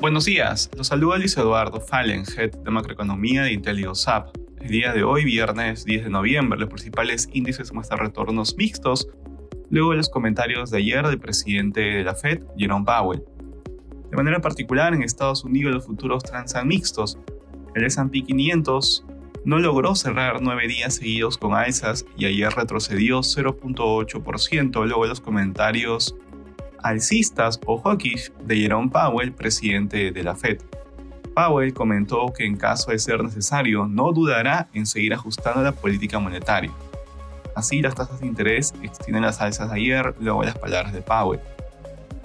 Buenos días, los saluda Luis Eduardo Fallen, Head de Macroeconomía de IntelioSAP. El día de hoy, viernes 10 de noviembre, los principales índices muestran retornos mixtos luego de los comentarios de ayer del presidente de la Fed, Jerome Powell. De manera particular, en Estados Unidos los futuros transan mixtos. El S&P 500 no logró cerrar nueve días seguidos con alzas y ayer retrocedió 0.8% luego de los comentarios alcistas o hawkish de Jerome Powell, presidente de la Fed. Powell comentó que en caso de ser necesario no dudará en seguir ajustando la política monetaria. Así, las tasas de interés extienden las alzas de ayer luego de las palabras de Powell.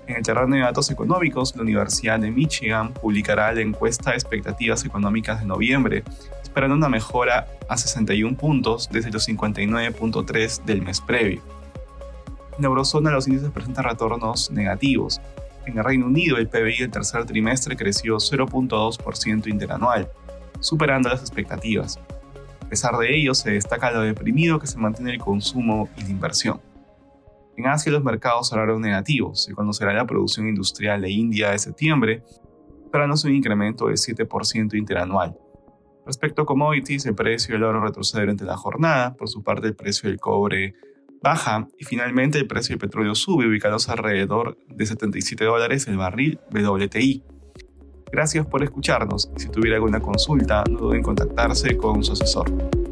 En el terreno de datos económicos, la Universidad de Michigan publicará la encuesta de expectativas económicas de noviembre, esperando una mejora a 61 puntos desde los 59.3 del mes previo. En la eurozona los índices presentan retornos negativos. En el Reino Unido el PBI del tercer trimestre creció 0.2% interanual, superando las expectativas. A pesar de ello, se destaca lo deprimido que se mantiene el consumo y la inversión. En Asia los mercados cerraron negativos. Se conocerá la producción industrial de India de septiembre, esperándose un incremento de 7% interanual. Respecto a commodities, el precio del oro retrocede durante la jornada. Por su parte, el precio del cobre baja y finalmente el precio del petróleo sube, ubicándose alrededor de 77 dólares el barril WTI. Gracias por escucharnos si tuviera alguna consulta no duden en contactarse con su asesor.